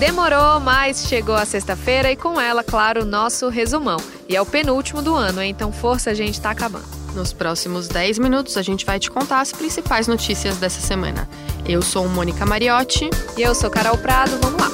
Demorou, mas chegou a sexta-feira e com ela, claro, o nosso resumão. E é o penúltimo do ano, então força, a gente tá acabando. Nos próximos 10 minutos, a gente vai te contar as principais notícias dessa semana. Eu sou Mônica Mariotti. E eu sou Carol Prado. Vamos lá.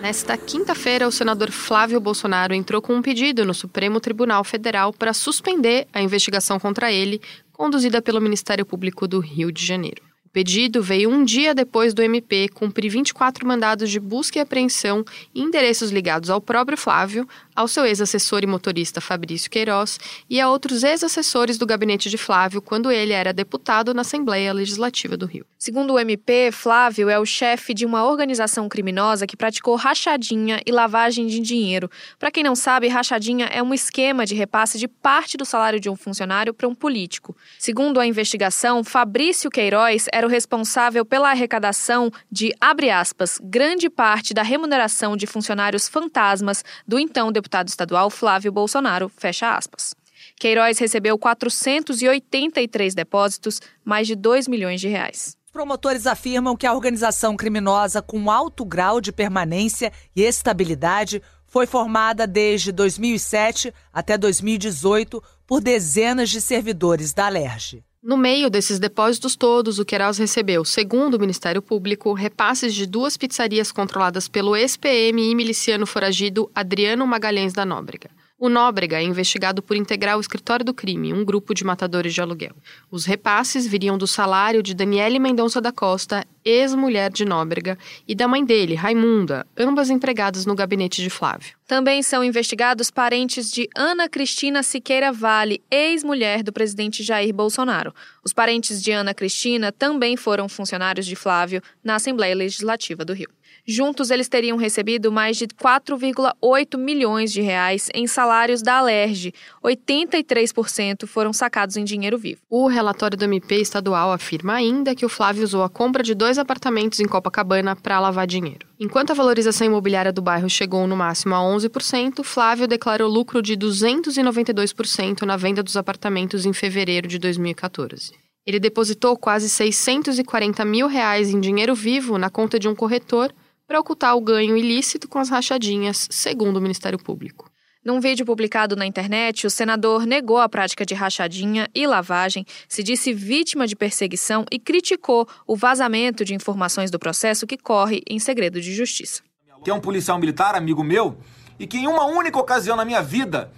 Nesta quinta-feira, o senador Flávio Bolsonaro entrou com um pedido no Supremo Tribunal Federal para suspender a investigação contra ele, conduzida pelo Ministério Público do Rio de Janeiro pedido veio um dia depois do MP cumprir 24 mandados de busca e apreensão em endereços ligados ao próprio Flávio, ao seu ex-assessor e motorista Fabrício Queiroz e a outros ex-assessores do gabinete de Flávio quando ele era deputado na Assembleia Legislativa do Rio. Segundo o MP, Flávio é o chefe de uma organização criminosa que praticou rachadinha e lavagem de dinheiro. Para quem não sabe, rachadinha é um esquema de repasse de parte do salário de um funcionário para um político. Segundo a investigação, Fabrício Queiroz era o responsável pela arrecadação de, abre aspas, grande parte da remuneração de funcionários fantasmas do então deputado estadual Flávio Bolsonaro, fecha aspas. Queiroz recebeu 483 depósitos, mais de 2 milhões de reais. Promotores afirmam que a organização criminosa com alto grau de permanência e estabilidade foi formada desde 2007 até 2018 por dezenas de servidores da Alerj. No meio desses depósitos todos, o Queiroz recebeu, segundo o Ministério Público, repasses de duas pizzarias controladas pelo ex-PM e miliciano foragido Adriano Magalhães da Nóbrega. O Nóbrega é investigado por integrar o escritório do crime, um grupo de matadores de aluguel. Os repasses viriam do salário de Daniele Mendonça da Costa, ex-mulher de Nóbrega, e da mãe dele, Raimunda, ambas empregadas no gabinete de Flávio. Também são investigados parentes de Ana Cristina Siqueira Vale, ex-mulher do presidente Jair Bolsonaro. Os parentes de Ana Cristina também foram funcionários de Flávio na Assembleia Legislativa do Rio. Juntos, eles teriam recebido mais de 4,8 milhões de reais em salários da Alerj. 83% foram sacados em dinheiro vivo. O relatório do MP estadual afirma ainda que o Flávio usou a compra de dois apartamentos em Copacabana para lavar dinheiro. Enquanto a valorização imobiliária do bairro chegou no máximo a 11%, Flávio declarou lucro de 292% na venda dos apartamentos em fevereiro de 2014. Ele depositou quase 640 mil reais em dinheiro vivo na conta de um corretor para ocultar o ganho ilícito com as rachadinhas, segundo o Ministério Público. Num vídeo publicado na internet, o senador negou a prática de rachadinha e lavagem, se disse vítima de perseguição e criticou o vazamento de informações do processo que corre em segredo de justiça. Que é um policial militar, amigo meu, e que em uma única ocasião na minha vida,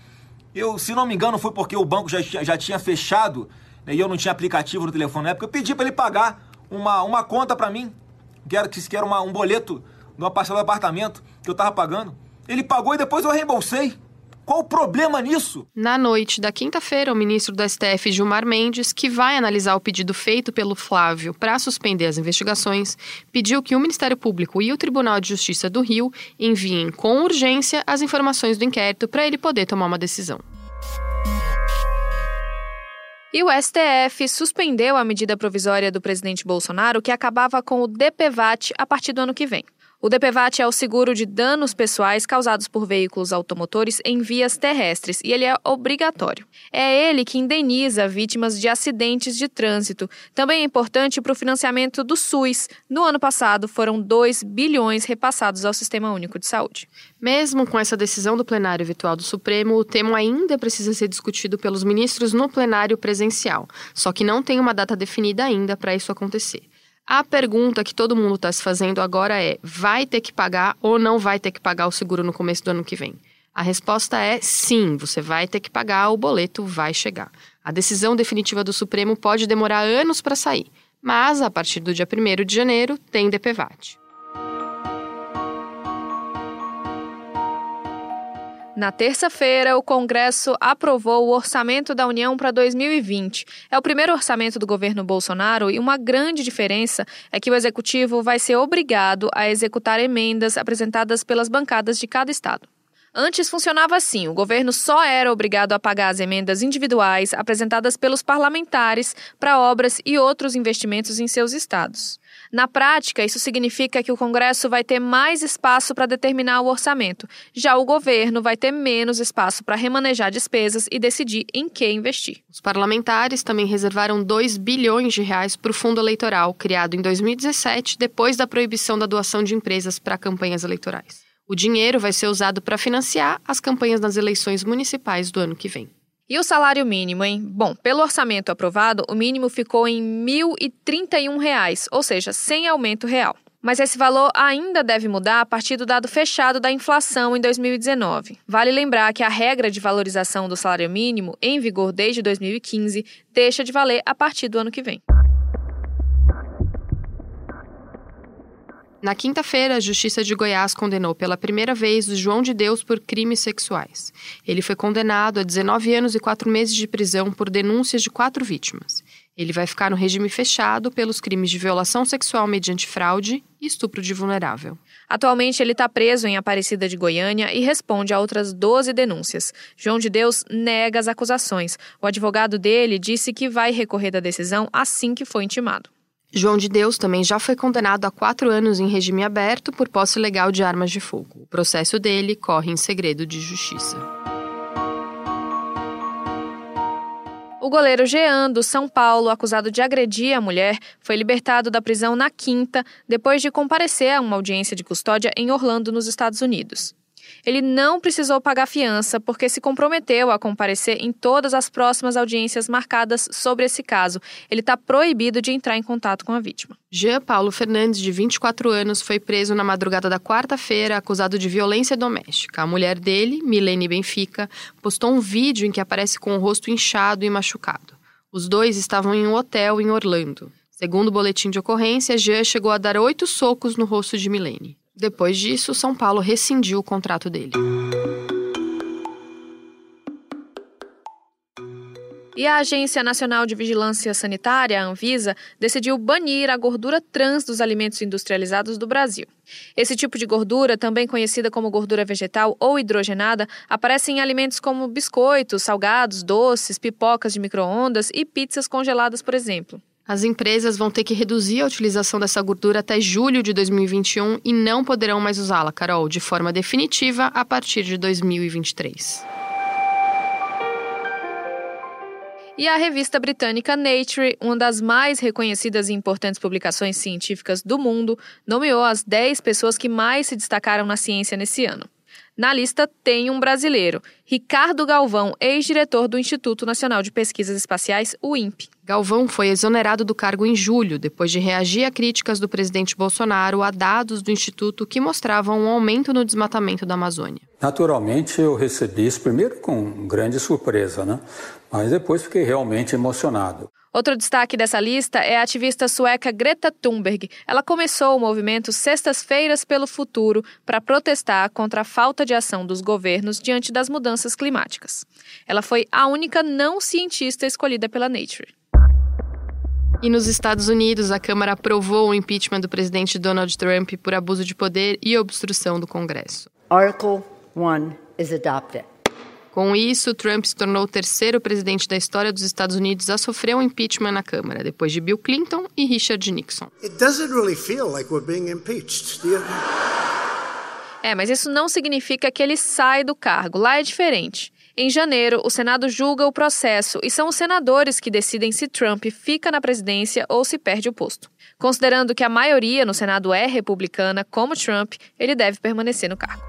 eu, se não me engano, foi porque o banco já, já tinha fechado né, e eu não tinha aplicativo no telefone na época, eu pedi para ele pagar uma, uma conta para mim, que era, que era uma, um boleto numa parcela do apartamento que eu tava pagando. Ele pagou e depois eu reembolsei. Qual o problema nisso? Na noite da quinta-feira, o ministro do STF, Gilmar Mendes, que vai analisar o pedido feito pelo Flávio para suspender as investigações, pediu que o Ministério Público e o Tribunal de Justiça do Rio enviem com urgência as informações do inquérito para ele poder tomar uma decisão. E o STF suspendeu a medida provisória do presidente Bolsonaro que acabava com o DPVAT a partir do ano que vem. O DPVAT é o seguro de danos pessoais causados por veículos automotores em vias terrestres e ele é obrigatório. É ele que indeniza vítimas de acidentes de trânsito. Também é importante para o financiamento do SUS. No ano passado, foram 2 bilhões repassados ao Sistema Único de Saúde. Mesmo com essa decisão do plenário virtual do Supremo, o tema ainda precisa ser discutido pelos ministros no plenário presencial. Só que não tem uma data definida ainda para isso acontecer. A pergunta que todo mundo está se fazendo agora é: vai ter que pagar ou não vai ter que pagar o seguro no começo do ano que vem? A resposta é sim, você vai ter que pagar, o boleto vai chegar. A decisão definitiva do Supremo pode demorar anos para sair, mas a partir do dia 1 de janeiro tem DPVAT. Na terça-feira, o Congresso aprovou o orçamento da União para 2020. É o primeiro orçamento do governo Bolsonaro e uma grande diferença é que o executivo vai ser obrigado a executar emendas apresentadas pelas bancadas de cada estado. Antes funcionava assim: o governo só era obrigado a pagar as emendas individuais apresentadas pelos parlamentares para obras e outros investimentos em seus estados. Na prática, isso significa que o Congresso vai ter mais espaço para determinar o orçamento, já o governo vai ter menos espaço para remanejar despesas e decidir em que investir. Os parlamentares também reservaram 2 bilhões de reais para o fundo eleitoral, criado em 2017, depois da proibição da doação de empresas para campanhas eleitorais. O dinheiro vai ser usado para financiar as campanhas nas eleições municipais do ano que vem. E o salário mínimo, hein? Bom, pelo orçamento aprovado, o mínimo ficou em R$ 1.031, ou seja, sem aumento real. Mas esse valor ainda deve mudar a partir do dado fechado da inflação em 2019. Vale lembrar que a regra de valorização do salário mínimo, em vigor desde 2015, deixa de valer a partir do ano que vem. Na quinta-feira, a Justiça de Goiás condenou pela primeira vez o João de Deus por crimes sexuais. Ele foi condenado a 19 anos e 4 meses de prisão por denúncias de quatro vítimas. Ele vai ficar no regime fechado pelos crimes de violação sexual mediante fraude e estupro de vulnerável. Atualmente, ele está preso em Aparecida de Goiânia e responde a outras 12 denúncias. João de Deus nega as acusações. O advogado dele disse que vai recorrer da decisão assim que for intimado. João de Deus também já foi condenado a quatro anos em regime aberto por posse legal de armas de fogo. O processo dele corre em segredo de justiça. O goleiro Jean, do São Paulo, acusado de agredir a mulher, foi libertado da prisão na quinta, depois de comparecer a uma audiência de custódia em Orlando, nos Estados Unidos. Ele não precisou pagar fiança porque se comprometeu a comparecer em todas as próximas audiências marcadas sobre esse caso. Ele está proibido de entrar em contato com a vítima. Jean Paulo Fernandes, de 24 anos, foi preso na madrugada da quarta-feira acusado de violência doméstica. A mulher dele, Milene Benfica, postou um vídeo em que aparece com o rosto inchado e machucado. Os dois estavam em um hotel em Orlando. Segundo o boletim de ocorrência, Jean chegou a dar oito socos no rosto de Milene. Depois disso, São Paulo rescindiu o contrato dele. E a Agência Nacional de Vigilância Sanitária, a Anvisa, decidiu banir a gordura trans dos alimentos industrializados do Brasil. Esse tipo de gordura, também conhecida como gordura vegetal ou hidrogenada, aparece em alimentos como biscoitos, salgados, doces, pipocas de micro-ondas e pizzas congeladas, por exemplo. As empresas vão ter que reduzir a utilização dessa gordura até julho de 2021 e não poderão mais usá-la, Carol, de forma definitiva a partir de 2023. E a revista britânica Nature, uma das mais reconhecidas e importantes publicações científicas do mundo, nomeou as 10 pessoas que mais se destacaram na ciência nesse ano. Na lista tem um brasileiro, Ricardo Galvão, ex-diretor do Instituto Nacional de Pesquisas Espaciais, o INPE. Galvão foi exonerado do cargo em julho, depois de reagir a críticas do presidente Bolsonaro a dados do Instituto que mostravam um aumento no desmatamento da Amazônia. Naturalmente, eu recebi isso primeiro com grande surpresa, né? Mas depois fiquei realmente emocionado. Outro destaque dessa lista é a ativista sueca Greta Thunberg. Ela começou o movimento Sextas-feiras pelo Futuro para protestar contra a falta de ação dos governos diante das mudanças climáticas. Ela foi a única não cientista escolhida pela Nature. E nos Estados Unidos, a Câmara aprovou o impeachment do presidente Donald Trump por abuso de poder e obstrução do Congresso. Article 1 is adopted. Com isso, Trump se tornou o terceiro presidente da história dos Estados Unidos a sofrer um impeachment na Câmara, depois de Bill Clinton e Richard Nixon. It doesn't really feel like we're being impeached, do you? É, mas isso não significa que ele sai do cargo. Lá é diferente. Em janeiro, o Senado julga o processo e são os senadores que decidem se Trump fica na presidência ou se perde o posto. Considerando que a maioria no Senado é republicana, como Trump, ele deve permanecer no cargo.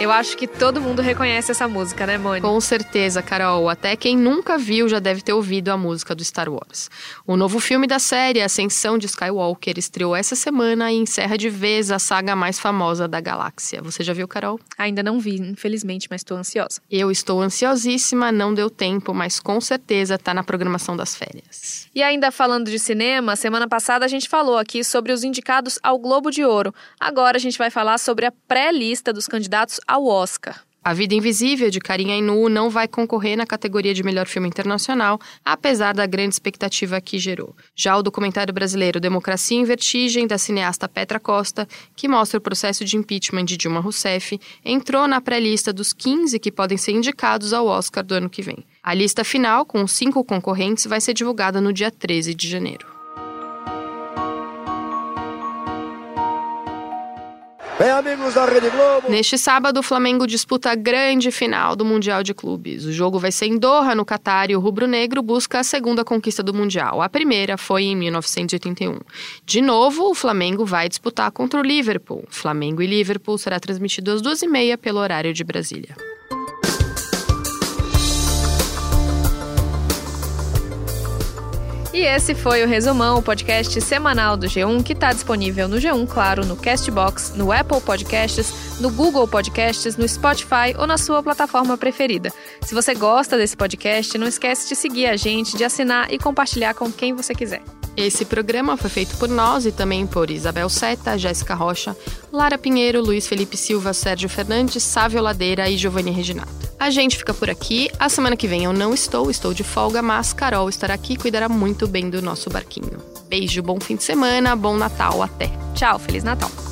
Eu acho que todo mundo reconhece essa música, né, Mônica? Com certeza, Carol. Até quem nunca viu já deve ter ouvido a música do Star Wars. O novo filme da série, Ascensão de Skywalker, estreou essa semana e encerra de vez a saga mais famosa da galáxia. Você já viu, Carol? Ainda não vi, infelizmente, mas estou ansiosa. Eu estou ansiosíssima, não deu tempo, mas com certeza está na programação das férias. E ainda falando de cinema, semana passada a gente falou aqui sobre os indicados ao Globo de Ouro. Agora a gente vai falar sobre a pré-lista dos candidatos ao Oscar. A Vida Invisível, de Karim Ainu, não vai concorrer na categoria de melhor filme internacional, apesar da grande expectativa que gerou. Já o documentário brasileiro Democracia em Vertigem, da cineasta Petra Costa, que mostra o processo de impeachment de Dilma Rousseff, entrou na pré-lista dos 15 que podem ser indicados ao Oscar do ano que vem. A lista final, com cinco concorrentes, vai ser divulgada no dia 13 de janeiro. Bem, amigos da Rede Globo. Neste sábado, o Flamengo disputa a grande final do Mundial de Clubes. O jogo vai ser em Doha, no Catar, e o rubro-negro busca a segunda conquista do Mundial. A primeira foi em 1981. De novo, o Flamengo vai disputar contra o Liverpool. Flamengo e Liverpool será transmitido às duas e meia pelo horário de Brasília. E esse foi o Resumão, o podcast semanal do G1, que está disponível no G1, claro, no Castbox, no Apple Podcasts, no Google Podcasts, no Spotify ou na sua plataforma preferida. Se você gosta desse podcast, não esquece de seguir a gente, de assinar e compartilhar com quem você quiser. Esse programa foi feito por nós e também por Isabel Seta, Jéssica Rocha, Lara Pinheiro, Luiz Felipe Silva, Sérgio Fernandes, Sávio Ladeira e Giovanni Reginato. A gente fica por aqui. A semana que vem eu não estou, estou de folga, mas Carol estará aqui e cuidará muito bem do nosso barquinho. Beijo, bom fim de semana, bom Natal, até. Tchau, Feliz Natal.